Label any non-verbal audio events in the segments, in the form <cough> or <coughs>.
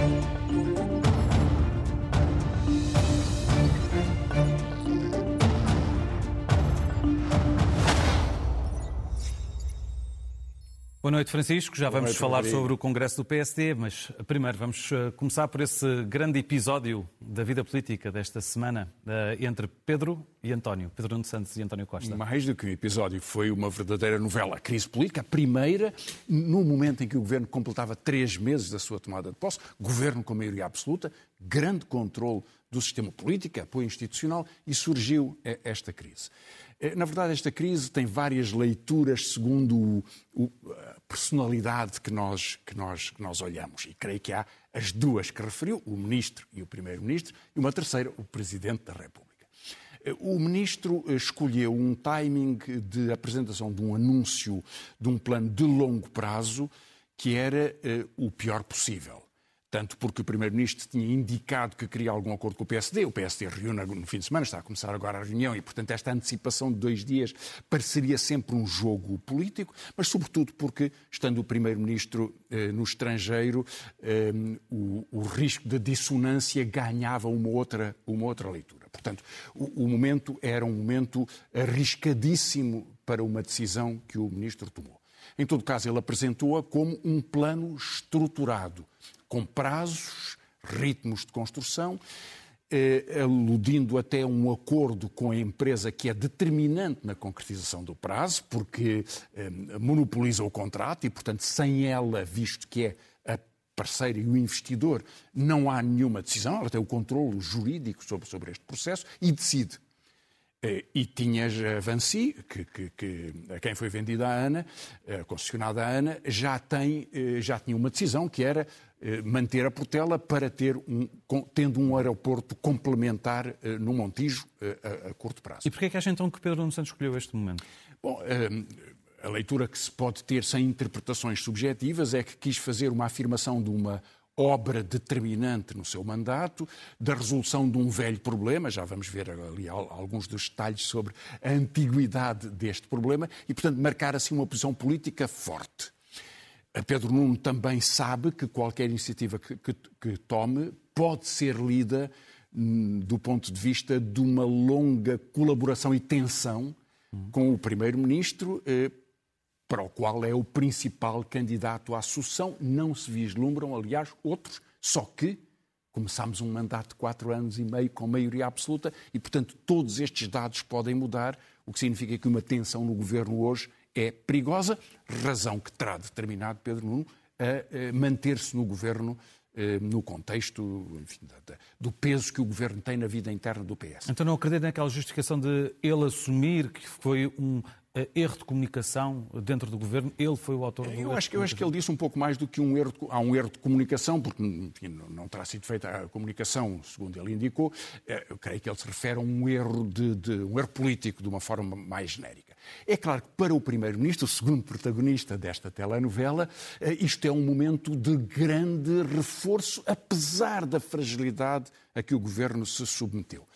Música Boa noite, Francisco. Já vamos noite, falar Maria. sobre o Congresso do PSD, mas primeiro vamos eh, começar por esse grande episódio da vida política desta semana eh, entre Pedro e António, Pedro Nuno Santos e António Costa. Mais do que um episódio, foi uma verdadeira novela. A crise política, a primeira, no momento em que o governo completava três meses da sua tomada de posse, governo com maioria absoluta, grande controle do sistema político, apoio institucional, e surgiu eh, esta crise. Eh, na verdade, esta crise tem várias leituras segundo a personalidade que nós, que, nós, que nós olhamos. E creio que há as duas que referiu, o Ministro e o Primeiro-Ministro, e uma terceira, o Presidente da República. Eh, o Ministro eh, escolheu um timing de apresentação de um anúncio de um plano de longo prazo que era o pior possível tanto porque o Primeiro-Ministro tinha indicado que queria algum acordo com o PSD, o PSD reúne no fim de semana, está a começar agora a reunião, e, portanto, esta antecipação de dois dias pareceria sempre um jogo político, mas, sobretudo, porque, estando o Primeiro-Ministro eh, no estrangeiro, eh, o, o, risco de dissonância ganhava uma outra, uma outra leitura. Portanto, o, o momento era um momento arriscadíssimo para uma decisão que o Ministro tomou. Em todo caso, ele apresentou-a como um plano estruturado, com prazos, ritmos de construção, eh, aludindo até um acordo com a empresa que é determinante na concretização do prazo, porque eh, monopoliza o contrato e, portanto, sem ela, visto que é a parceira e o investidor, não há nenhuma decisão, ela tem o controle jurídico sobre, sobre este processo e decide. Eh, e tinhas a Vancy, que, que, que, a quem foi vendida a ANA, concessionada a ANA, já, tem, eh, já tinha uma decisão que era eh, manter a Portela para ter um, tendo um aeroporto complementar no Montijo a, a curto prazo. E porquê é que acha então que Pedro Nuno Santos escolheu este momento? Bom, a leitura que se pode ter sem interpretações subjetivas é que quis fazer uma afirmação de uma obra determinante no seu mandato, da resolução de um velho problema, já vamos ver ali alguns dos detalhes sobre a antiguidade deste problema, e, portanto, marcar assim uma posição política forte. A Pedro Nuno também sabe que qualquer iniciativa que, que, que tome pode ser lida hum, do ponto de vista de uma longa colaboração e tensão com o Primeiro-Ministro, eh, para o qual é o principal candidato à sucessão. Não se vislumbram, aliás, outros, só que começámos um mandato de quatro anos e meio com maioria absoluta e, portanto, todos estes dados podem mudar, o que significa que uma tensão no governo hoje é perigosa, razão que terá determinado Pedro Nuno a manter-se no governo eh, no contexto enfim, do peso que o governo tem na vida interna do PS. Então não acredito naquela justificação de ele assumir que foi um erro de comunicação dentro do governo? Ele foi o autor do eu acho, que, eu acho que ele disse um pouco mais do que um erro. De, há um erro de comunicação, porque enfim, não terá sido feita a comunicação, segundo ele indicou. Eh, eu creio que ele se refere a um erro, de, de um erro político, de uma forma mais genérica. É claro que para o Primeiro-Ministro, o segundo protagonista desta telenovela, eh, isto é um momento de grande reforço, apesar da fragilidade a que o governo se submeteu.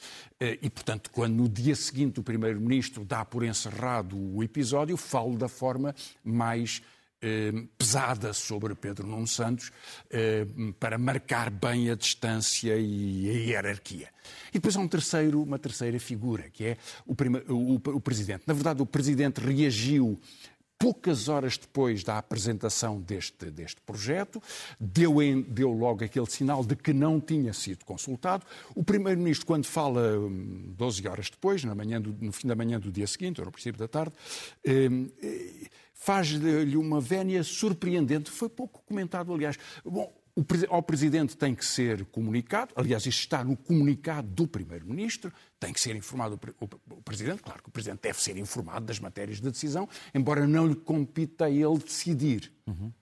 Eh, e, portanto, quando no dia seguinte o Primeiro-Ministro dá por encerrado o episódio, falo da forma mais eh, pesada sobre Pedro Nuno Santos eh, para marcar bem a distância e a hierarquia. E depois há um terceiro, uma terceira figura, que é o, o, o Presidente. Na verdade, o Presidente reagiu poucas horas depois da apresentação deste, deste projeto, deu, em, deu logo aquele sinal de que não tinha sido consultado. O Primeiro-Ministro, quando fala 12 hum, horas depois, na manhã do, no fim da manhã do dia seguinte, ou no princípio da tarde, hum, eh, faz-lhe uma vénia surpreendente. Foi pouco comentado, aliás. Bom, o, ao Presidente tem que ser comunicado, aliás, isto está no comunicado do Primeiro-Ministro, tem que ser informado o, o, o, Presidente, claro que o Presidente deve ser informado das matérias de decisão, embora não lhe compita a ele decidir. Uhum.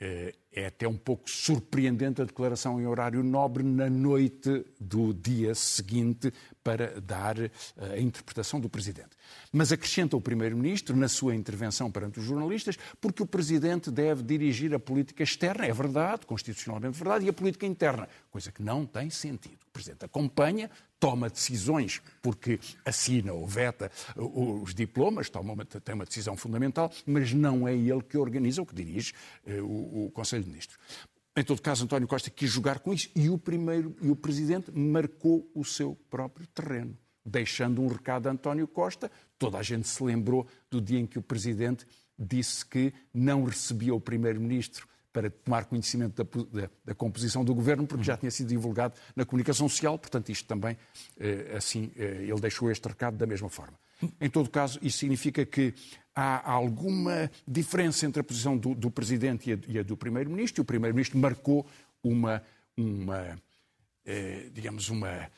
É, é até um pouco surpreendente a declaração em horário nobre na noite do dia seguinte para dar eh, a interpretação do Presidente. Mas acrescenta o Primeiro-Ministro na sua intervenção perante os jornalistas, porque o Presidente deve dirigir a política externa, é verdade, constitucionalmente verdade, e a política interna, coisa que não tem sentido. O Presidente acompanha, toma decisões porque assina ou veta os diplomas, toma uma, tem uma decisão fundamental, mas não é ele que organiza ou que dirige eh, o, o Conselho de Ministros. Em todo caso, António Costa quis jogar com isso e o primeiro e o presidente marcou o seu próprio terreno, deixando um recado a António Costa. Toda a gente se lembrou do dia em que o presidente disse que não recebia o primeiro-ministro para tomar conhecimento da, da, da, composição do governo, porque já tinha sido divulgado na comunicação social, portanto, isto também, eh, assim, eh, ele deixou este recado da mesma forma. Em todo caso, isso significa que há alguma diferença entre a posição do, do Presidente e a, e a do Primeiro-Ministro, e o Primeiro-Ministro marcou uma, uma eh, digamos, uma,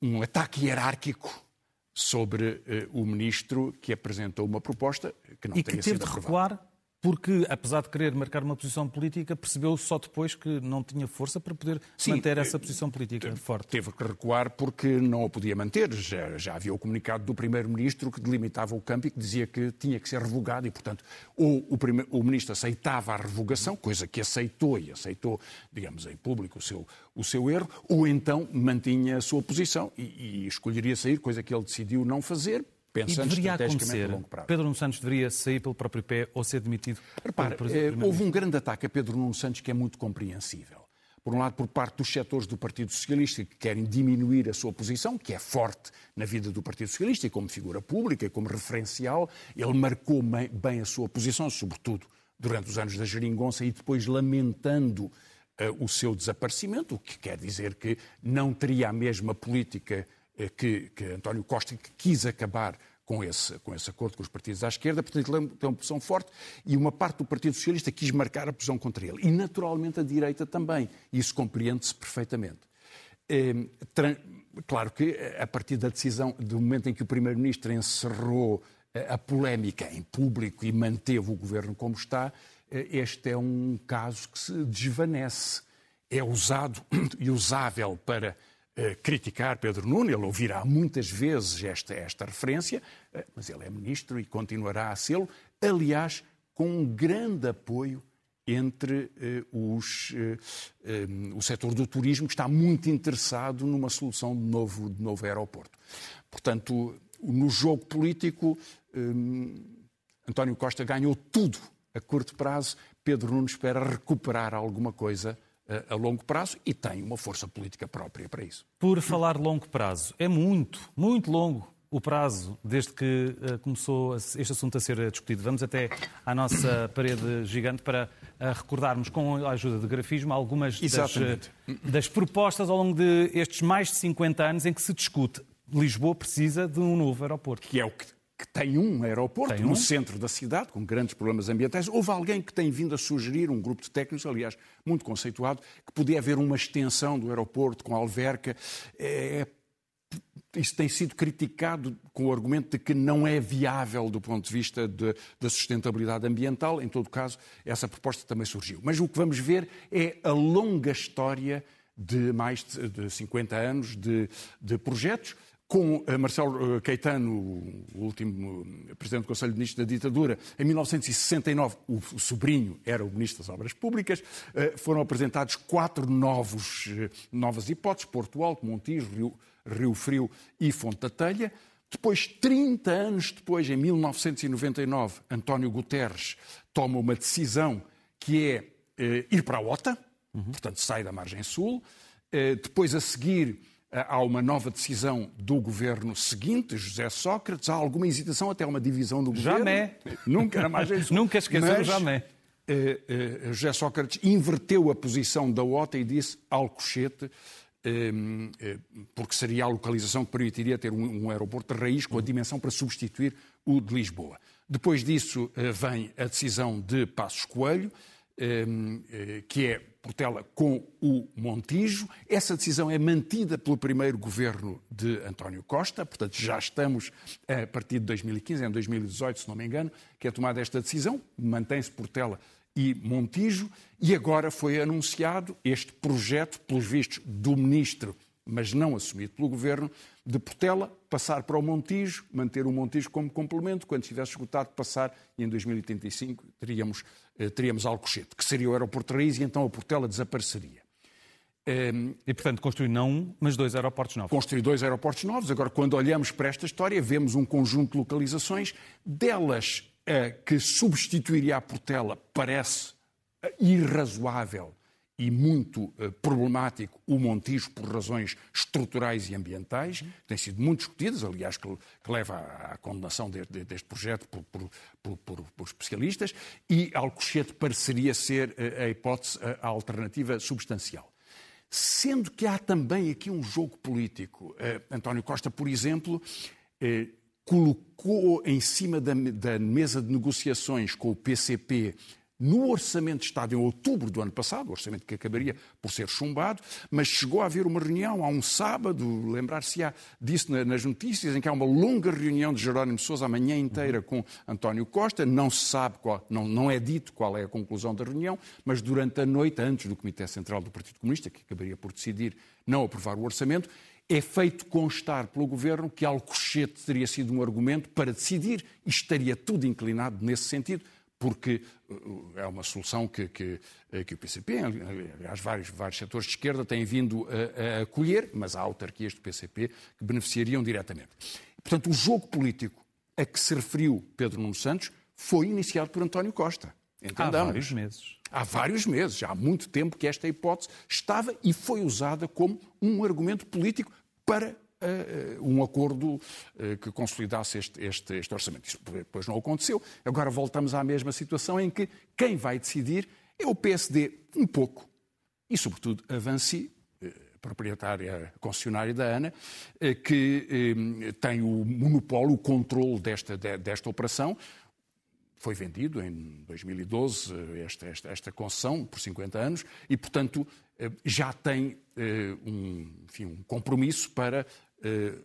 um ataque hierárquico sobre o Ministro que apresentou uma proposta que não e teria que teve sido de recuar porque, apesar de querer marcar uma posição política, percebeu só depois que não tinha força para poder Sim, manter essa posição política forte. Teve que recuar porque não a podia manter. Já, já havia o comunicado do Primeiro-Ministro que delimitava o campo e que dizia que tinha que ser revogado e, portanto, ou o, primeiro, o Ministro aceitava a revogação, coisa que aceitou e aceitou, digamos, em público o seu, o seu erro, ou então mantinha a sua posição e, e escolheria sair, coisa que ele decidiu não fazer, pensando deveria acontecer. Pedro Nuno Santos deveria sair pelo próprio pé ou ser demitido. Repare, eh, houve um grande ataque a Pedro Nuno Santos que é muito compreensível. Por um lado, por parte dos setores do Partido Socialista que querem diminuir a sua posição, que é forte na vida do Partido Socialista e como figura pública e como referencial, ele marcou bem a sua posição, sobretudo durante os anos da geringonça e depois lamentando uh, o seu desaparecimento, o que quer dizer que não teria a mesma política eh, que, que António Costa quis acabar com esse, com esse acordo com os partidos à esquerda, portanto ele tem uma posição forte e uma parte do Partido Socialista quis marcar a posição contra ele. E naturalmente a direita também. Isso compreende-se perfeitamente. É, claro que eh, a partir da decisão, do momento em que o Primeiro-Ministro encerrou a polémica em público e manteve o governo como está, este é um caso que se desvanece. É usado <coughs> e usável para eh, criticar Pedro Nuno, ele ouvirá muitas vezes esta, esta referência, eh, mas ele é ministro e continuará a sê-lo, aliás, com um grande apoio entre uh, os, o setor do turismo, que está muito interessado numa solução de novo, de novo aeroporto. Portanto, no jogo político, António Costa ganhou tudo a curto prazo, Pedro Nuno espera recuperar alguma coisa a longo prazo e tem uma força política própria para isso. Por falar longo prazo, é muito, muito longo o prazo desde que uh, começou este assunto a ser discutido. Vamos até à nossa <coughs> parede gigante para uh, recordarmos, com a ajuda de grafismo, algumas das, das, propostas ao longo de estes mais de 50 anos em que se discute Lisboa precisa de um novo aeroporto. Que é o que que tem um aeroporto tem um? no centro da cidade, com grandes problemas ambientais. Houve alguém que tem vindo a sugerir, um grupo de técnicos, aliás, muito conceituado, que podia haver uma extensão do aeroporto com alverca. É, isso tem sido criticado com o argumento de que não é viável do ponto de vista de, da sustentabilidade ambiental. Em todo caso, essa proposta também surgiu. Mas o que vamos ver é a longa história de mais de 50 anos de, de projetos com eh, Marcelo eh, Caetano, o último eh, presidente do Conselho de Ministros da ditadura, em 1969, o sobrinho era o ministro das Obras Públicas, foram apresentados quatro novos, novas hipóteses, Porto Alto, Montijo, Rio, Rio Frio e Fonte da Telha. Depois, 30 anos depois, em 1999, António Guterres toma uma decisão que é ir para a OTA, uhum. portanto sai da margem sul. Depois, a seguir, há uma nova decisão do governo seguinte, José Sócrates, há alguma hesitação, até uma divisão do governo. Jamais. Nunca era mais <laughs> Nunca esqueceu, jamais. Uh, uh, José Sócrates inverteu a posição da OTA e disse Alcochete, uh, porque seria a localização que permitiria ter um, um, aeroporto de raiz com a dimensão para substituir o de Lisboa. Depois disso vem a decisão de Passos Coelho, que é Portela com o Montijo. Essa decisão é mantida pelo primeiro governo de António Costa, portanto já estamos a partir de 2015, em 2018, se não me engano, que é tomada esta decisão, mantém-se Portela e Montijo, e agora foi anunciado este projeto, pelos vistos, do ministro, mas não assumido pelo governo, de Portela passar para o Montijo, manter o Montijo como complemento, quando estivesse esgotado, passar e em 2085 teríamos, teríamos Alcochete, que seria o aeroporto de raiz e então a Portela desapareceria. Um, e, portanto, construir não um, mas dois aeroportos novos. Construir dois aeroportos novos. Agora, quando olhamos para esta história, vemos um conjunto de localizações, delas a que substituiria a Portela parece irrazoável e muito uh, problemático o Montijo por razões estruturais e ambientais, que têm sido muito discutidas, aliás, que, que leva à, condenação de, de, deste projeto por, por, por, por, especialistas, e Alcochete pareceria ser uh, a hipótese, a, a alternativa substancial. Sendo que há também aqui um jogo político. Uh, António Costa, por exemplo, colocou em cima da, da mesa de negociações com o PCP no Orçamento de Estado em outubro do ano passado, orçamento que acabaria por ser chumbado, mas chegou a haver uma reunião há um sábado, lembrar-se-á disso nas notícias, em que há uma longa reunião de Jerónimo Sousa a manhã inteira com António Costa, não se sabe, qual, não, não é dito qual é a conclusão da reunião, mas durante a noite, antes do Comitê Central do Partido Comunista, que acabaria por decidir não aprovar o orçamento, é feito constar pelo Governo que Alcochete teria sido um argumento para decidir e estaria tudo inclinado nesse sentido porque uh, é uma solução que, que, uh, que o PCP, aliás, vários, vários setores de esquerda têm vindo a, a acolher, mas há autarquias do PCP que beneficiariam diretamente. Portanto, o jogo político a que se referiu Pedro Nuno Santos foi iniciado por António Costa. Entendamos. Há vários meses. Há vários meses, já há muito tempo que esta hipótese estava e foi usada como um argumento político para um acordo uh, que consolidasse este, este, este orçamento. Isso depois não aconteceu. Agora voltamos à mesma situação em que quem vai decidir é o PSD, um pouco, e sobretudo a Vancy, proprietária concessionária da ANA, que tem o monopólio, o controle desta, desta operação. Foi vendido em 2012 esta, esta, esta concessão por 50 anos e, portanto, já tem um, enfim, um compromisso para eh,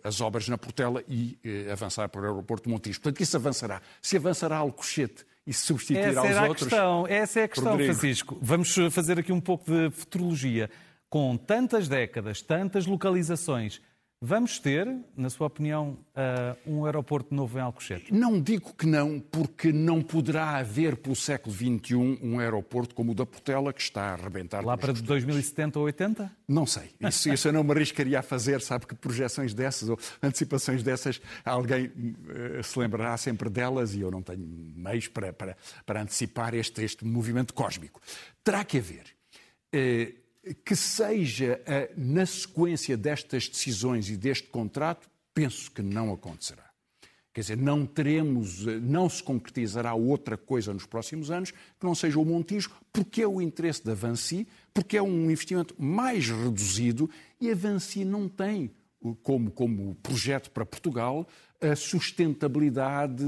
as obras na Portela e eh, avançar para o aeroporto de Montijo. Portanto, isso avançará. Se avançará Alcochete e se substituirá essa aos outros... Questão, essa é a questão, Rodrigo. Francisco. Vamos fazer aqui um pouco de futurologia. Com tantas décadas, tantas localizações, Vamos ter, na sua opinião, uh, um aeroporto novo em Alcochete? Não digo que não, porque não poderá haver pelo século XXI um aeroporto como o da Portela, que está a arrebentar. Lá para 2070 ou 80? Não sei. Isso, isso eu não me arriscaria a fazer. Sabe que projeções dessas ou antecipações dessas, alguém uh, se lembrará sempre delas e eu não tenho meios para, para, para antecipar este, este movimento cósmico. Terá que haver. Uh, que seja uh, na sequência destas decisões e deste contrato, penso que não acontecerá. Quer dizer, não teremos, uh, não se concretizará outra coisa nos próximos anos que não seja o Montijo, porque é o interesse da Vancy, porque é um investimento mais reduzido e a Vancy não tem como, como projeto para Portugal a sustentabilidade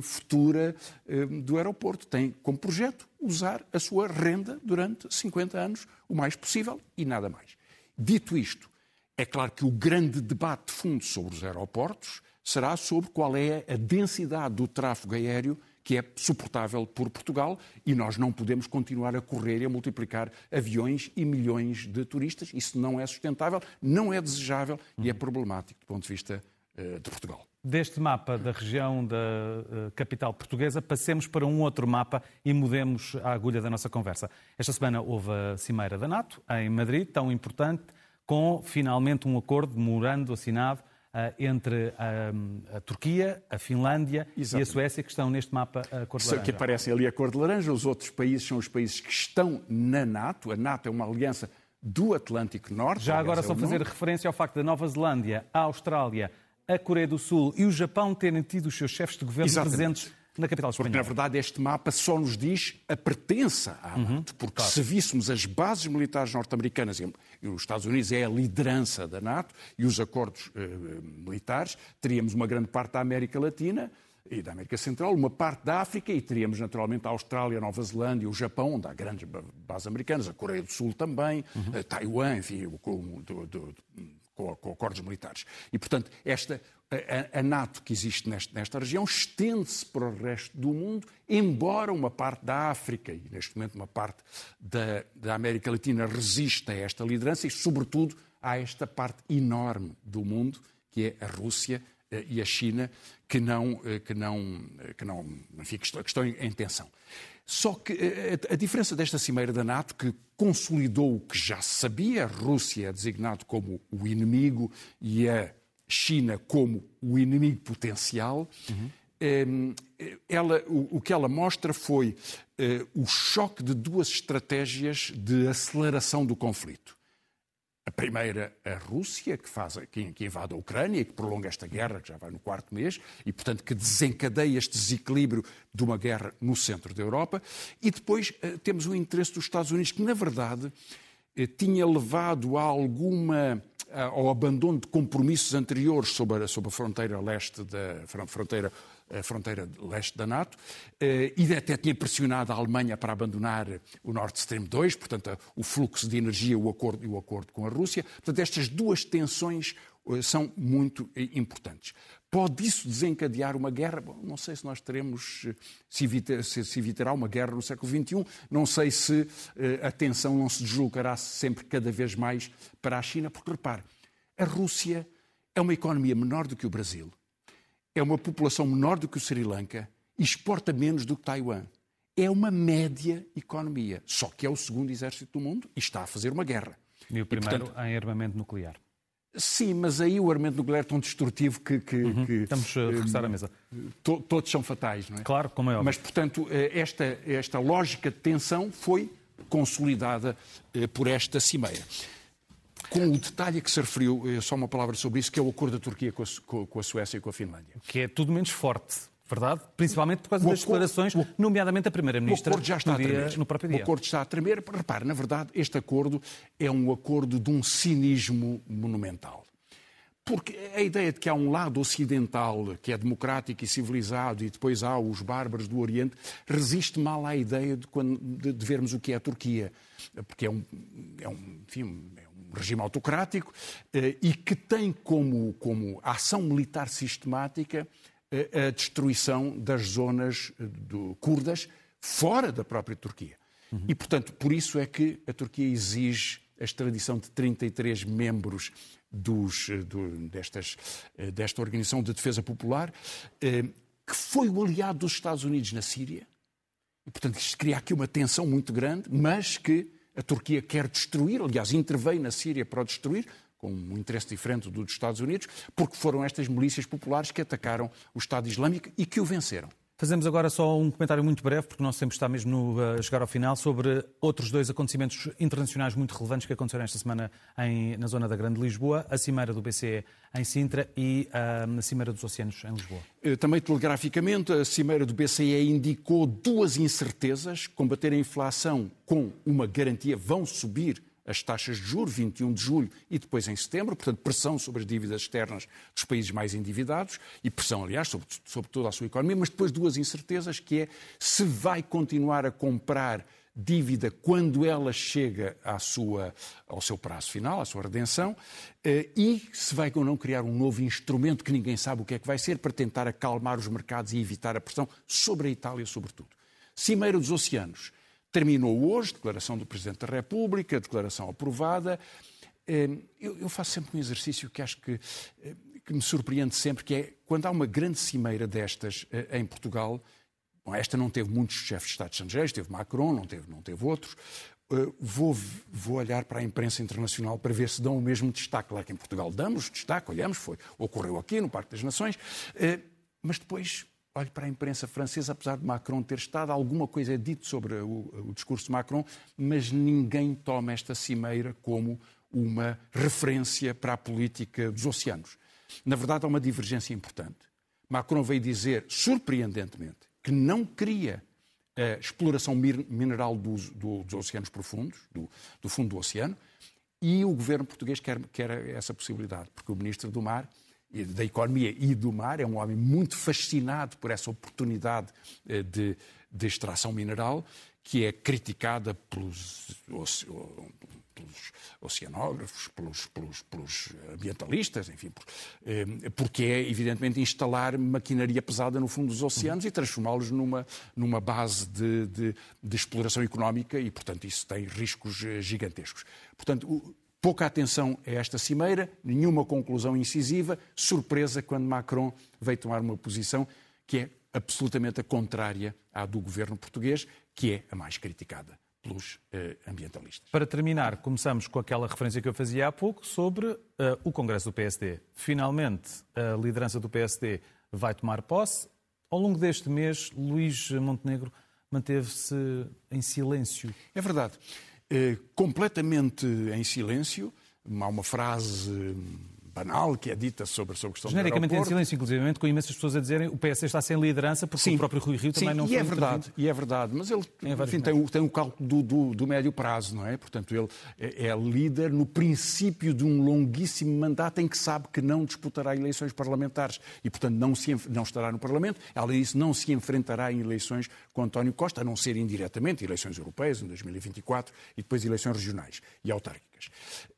futura eh, do aeroporto. Tem como projeto usar a sua renda durante 50 anos, o mais possível e nada mais. Dito isto, é claro que o grande debate de fundo sobre os aeroportos será sobre qual é a densidade do tráfego aéreo que é suportável por Portugal e nós não podemos continuar a correr e a multiplicar aviões e milhões de turistas. Isso não é sustentável, não é desejável e é problemático do ponto de vista uh, de Portugal. Deste mapa da região da uh, capital portuguesa, passemos para um outro mapa e mudemos a agulha da nossa conversa. Esta semana houve a Cimeira da NATO, em Madrid, tão importante, com finalmente um acordo, memorando assinado uh, entre a, a, Turquia, a Finlândia Exatamente. e a Suécia, que estão neste mapa a cor de laranja. Que aparecem ali a cor de laranja, os outros países são os países que estão na NATO. A NATO é uma aliança do Atlântico Norte. Já agora, é só fazer referência ao facto da Nova Zelândia, a Austrália, a Coreia do Sul e o Japão terem tido os seus chefes de governo Exatamente. presentes na capital espanhola. Porque, na verdade, este mapa só nos diz a pertença à uhum. NATO. Porque claro. se víssemos as bases militares norte-americanas, e os Estados Unidos é a liderança da NATO, e os acordos uh, militares, teríamos uma grande parte da América Latina, e da América Central, uma parte da África e teríamos naturalmente a Austrália, a Nova Zelândia, o Japão, onde há grandes bases americanas, a Coreia do Sul também, uhum. Taiwan, enfim, com, do, do, com, com, acordos militares. E, portanto, esta, a, a NATO que existe nesta, região estende-se para o resto do mundo, embora uma parte da África e, neste momento, uma parte da, da América Latina resista a esta liderança e, sobretudo, a esta parte enorme do mundo, que é a Rússia eh, e a China, que não, eh, que não, eh, que não enfim, que estão em tensão. Só que a, diferença desta cimeira da NATO, que consolidou o que já se sabia, a Rússia é designado como o inimigo e a China como o inimigo potencial, uhum. Ela, o, que ela mostra foi eh, o choque de duas estratégias de aceleração do conflito. A primeira, a Rússia, que, faz, que, invade a Ucrânia que prolonga esta guerra, que já vai no quarto mês, e, portanto, que desencadeia este desequilíbrio de uma guerra no centro da Europa. E depois eh, temos o interesse dos Estados Unidos, que, na verdade, eh, tinha levado a alguma ao abandono de compromissos anteriores sobre a, sobre a fronteira leste da fronteira a fronteira leste da NATO, eh, e até tinha pressionado a Alemanha para abandonar o Nord Stream 2, portanto, o fluxo de energia o acordo, e o acordo com a Rússia. Portanto, estas duas tensões eh, são muito eh, importantes. Pode isso desencadear uma guerra? Bom, não sei se nós teremos, se, evita, se, se, evitará uma guerra no século XXI, não sei se a tensão não se deslocará sempre cada vez mais para a China, porque repare, a Rússia é uma economia menor do que o Brasil é uma população menor do que o Sri Lanka e exporta menos do que Taiwan. É uma média economia, só que é o segundo exército do mundo e está a fazer uma guerra. E o primeiro e, portanto, em armamento nuclear. Sim, mas aí o armamento nuclear é tão destrutivo que. que, uhum. que Estamos a regressar à mesa. To, todos são fatais, não é? Claro, como é óbvio. Mas, portanto, eh, esta, esta lógica de tensão foi consolidada eh, por esta cimeira com o detalhe que se referiu, eh, só uma palavra sobre isso, que é o acordo da Turquia com a, com a Suécia e com a Finlândia. Que é tudo menos forte. Verdade? Principalmente por causa o das acordo, declarações, o, nomeadamente a Primeira-Ministra, o acordo já está no, dia, no próprio dia. O acordo está a tremer. Repare, na verdade, este acordo é um acordo de um cinismo monumental. Porque a ideia de que há um lado ocidental que é democrático e civilizado e depois há os bárbaros do Oriente resiste mal à ideia de, quando, de, de vermos o que é a Turquia. Porque é um, é um, enfim, é regime autocrático eh, e que tem como, como ação militar sistemática eh, a destruição das zonas eh, do, curdas fora da própria Turquia. Uhum. E, portanto, por isso é que a Turquia exige a extradição de 33 membros dos, do, destas, desta Organização de Defesa Popular, que foi o aliado dos Estados Unidos na Síria. E, portanto, isto cria aqui uma tensão muito grande, mas que a Turquia quer destruir, aliás, interveio na Síria para o destruir, com um interesse diferente do dos Estados Unidos, porque foram estas milícias populares que atacaram o Estado Islâmico e que o venceram. Fazemos agora só um comentário muito breve, porque o nosso tempo está mesmo no, a chegar ao final, sobre outros dois acontecimentos internacionais muito relevantes que aconteceram esta semana em, na zona da Grande Lisboa, a Cimeira do BCE em Sintra e uh, a Cimeira dos Oceanos em Lisboa. Eh, também telegraficamente, a Cimeira do BCE indicou duas incertezas, combater a inflação com uma garantia, vão subir as taxas de juros, 21 de julho e depois em setembro, portanto, pressão sobre as dívidas externas dos países mais endividados e pressão, aliás, sobre, sobre toda a sua economia, mas depois duas incertezas, que é se vai continuar a comprar dívida quando ela chega à sua, ao seu prazo final, à sua redenção, eh, e se vai ou não criar um novo instrumento que ninguém sabe o que é que vai ser para tentar acalmar os mercados e evitar a pressão sobre a Itália, sobretudo. Cimeira dos Oceanos Terminou hoje, declaração do Presidente da República, declaração aprovada. Eh, eu faço sempre um exercício que acho que, eh, que me surpreende sempre, que é quando há uma grande cimeira destas eh, em Portugal, esta não teve muitos chefes de Estado estrangeiros, teve Macron, não teve, não teve outros, vou, vou olhar para a imprensa internacional para ver se dão o mesmo destaque. Claro que em Portugal damos destaque, olhamos, foi, ocorreu aqui no Parque das Nações, mas depois olho para a imprensa francesa, apesar de Macron ter estado, alguma coisa é dito sobre o, o, discurso de Macron, mas ninguém toma esta cimeira como uma referência para a política dos oceanos. Na verdade, há uma divergência importante. Macron veio dizer, surpreendentemente, que não queria a exploração mineral dos, dos oceanos profundos, do, do, fundo do oceano, e o governo português quer, quer essa possibilidade, porque o ministro do Mar da economia e do mar, é um homem muito fascinado por essa oportunidade eh, de, de extração mineral, que é criticada pelos, pelos oceanógrafos, pelos, pelos, pelos, ambientalistas, enfim, eh, porque é, evidentemente, instalar maquinaria pesada no fundo dos oceanos e transformá-los numa, numa base de, de, de, exploração económica e, portanto, isso tem riscos eh, gigantescos. Portanto, Pouca atenção a esta cimeira, nenhuma conclusão incisiva, surpresa quando Macron veio tomar uma posição que é absolutamente a contrária à do governo português, que é a mais criticada pelos eh, ambientalistas. Para terminar, começamos com aquela referência que eu fazia há pouco sobre uh, o Congresso do PSD. Finalmente, a liderança do PSD vai tomar posse. Ao longo deste mês, Luís Montenegro manteve-se em silêncio. É verdade. É, completamente em silêncio. Há uma frase banal que é dita sobre, sobre a questão Genericamente em silêncio, inclusive, com imensas pessoas a dizerem o PS está sem liderança porque Sim. o próprio Rui Rio também Sim, não e é verdade, e é verdade, mas ele enfim, tem, o, tem o cálculo do, do, do, médio prazo, não é? Portanto, ele é, é, líder no princípio de um longuíssimo mandato em que sabe que não disputará eleições parlamentares e, portanto, não, se, não estará no Parlamento. Além disso, não se enfrentará em eleições com António Costa, a não ser indiretamente eleições europeias em 2024 e depois eleições regionais e autárquicas.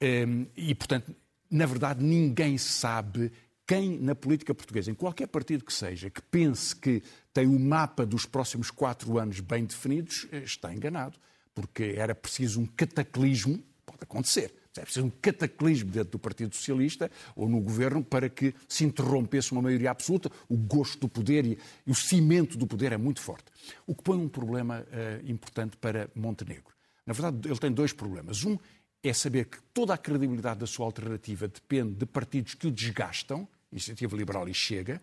Ehm, e, portanto, na verdade, ninguém sabe quem na política portuguesa, em qualquer partido que seja, que pense que tem o mapa dos próximos quatro anos bem definidos, eh, está enganado. Porque era preciso um cataclismo, pode acontecer, é preciso um cataclismo dentro do Partido Socialista ou no governo para que se interrompesse uma maioria absoluta. O gosto do poder e, e o cimento do poder é muito forte. O que põe um problema uh, importante para Montenegro. Na verdade, ele tem dois problemas. Um é saber que toda a credibilidade da sua alternativa depende de partidos que o desgastam, Iniciativa Liberal e Chega.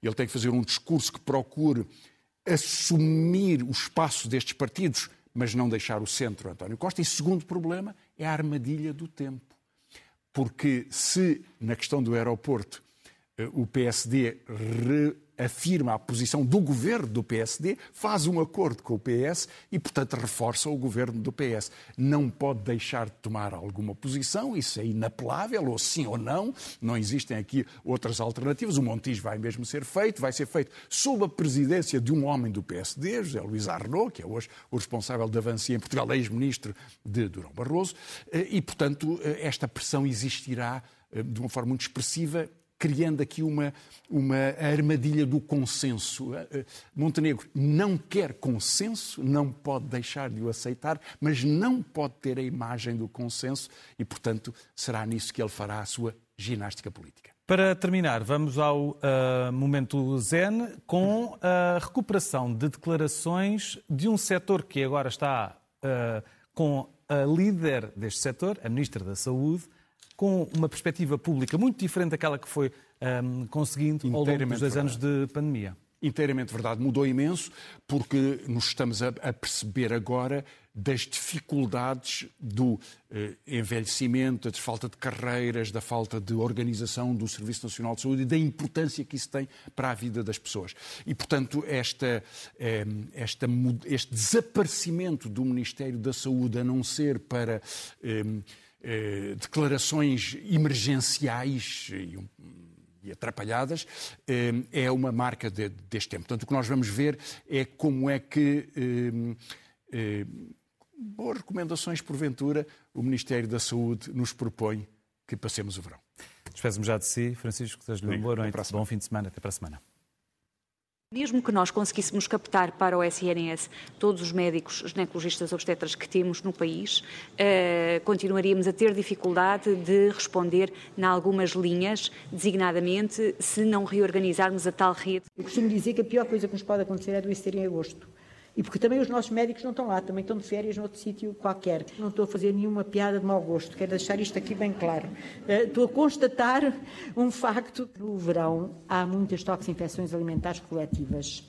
Ele tem que fazer um discurso que procure assumir o espaço destes partidos, mas não deixar o centro António Costa. E segundo problema é a armadilha do tempo. Porque se, na questão do aeroporto, o PSD afirma a posição do governo do PSD, faz um acordo com o PS e, portanto, reforça o governo do PS. Não pode deixar de tomar alguma posição, isso é inapelável, ou sim ou não, não existem aqui outras alternativas. O Montijo vai mesmo ser feito, vai ser feito sob a presidência de um homem do PSD, José Luís Arnaud, que é hoje o responsável da avancia em Portugal, ex-ministro de Durão Barroso, eh, e, portanto, eh, esta pressão existirá eh, de uma forma muito expressiva criando aqui uma, uma armadilha do consenso. Eh, eh, Montenegro não quer consenso, não pode deixar de o aceitar, mas não pode ter a imagem do consenso e, portanto, será nisso que ele fará a sua ginástica política. Para terminar, vamos ao uh, momento zen com a recuperação de declarações de um setor que agora está uh, com a líder deste setor, a Ministra da Saúde, com uma perspectiva pública muito diferente daquela que foi um, conseguindo ao longo dos dois anos de pandemia. Inteiramente verdade. Mudou imenso porque nos estamos a, perceber agora das dificuldades do eh, envelhecimento, da falta de carreiras, da falta de organização do Serviço Nacional de Saúde e da importância que isso tem para a vida das pessoas. E, portanto, esta, eh, esta, este desaparecimento do Ministério da Saúde, a não ser para. Eh, eh, declarações emergenciais e, e atrapalhadas, eh, é uma marca de, deste tempo. Portanto, o que nós vamos ver é como é que, eh, boas recomendações, porventura, o Ministério da Saúde nos propõe que passemos o verão. Despedimos já de si, Francisco, desejo-lhe uma boa noite, bom fim de semana, até para a semana. Mesmo que nós conseguíssemos captar para o SNS todos os médicos ginecologistas obstetras que temos no país, uh, continuaríamos a ter dificuldade de responder em algumas linhas, designadamente se não reorganizarmos a tal rede. Eu costumo dizer que a pior coisa que nos pode acontecer é adoecer em agosto. E porque também os nossos médicos não estão lá, também estão de férias noutro sítio qualquer. Não estou a fazer nenhuma piada de mau gosto, quero deixar isto aqui bem claro. Uh, estou a constatar um facto. No verão há muitas toxinfecções alimentares coletivas.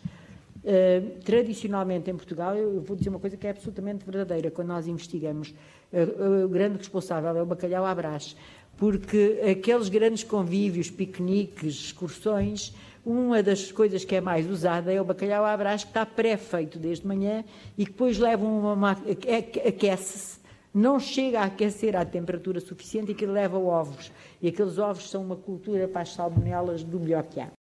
Uh, tradicionalmente em Portugal, eu vou dizer uma coisa que é absolutamente verdadeira. Quando nós investigamos, uh, o grande responsável é o bacalhau à brás, porque aqueles grandes convívios, piqueniques, excursões, uma das coisas que é mais usada é o bacalhau à brás, que está pré-feito desde manhã e que depois leva uma máquina, aquece-se, não chega a aquecer à temperatura suficiente e que leva ovos. E aqueles ovos são uma cultura para as salmonelas do melhor que há.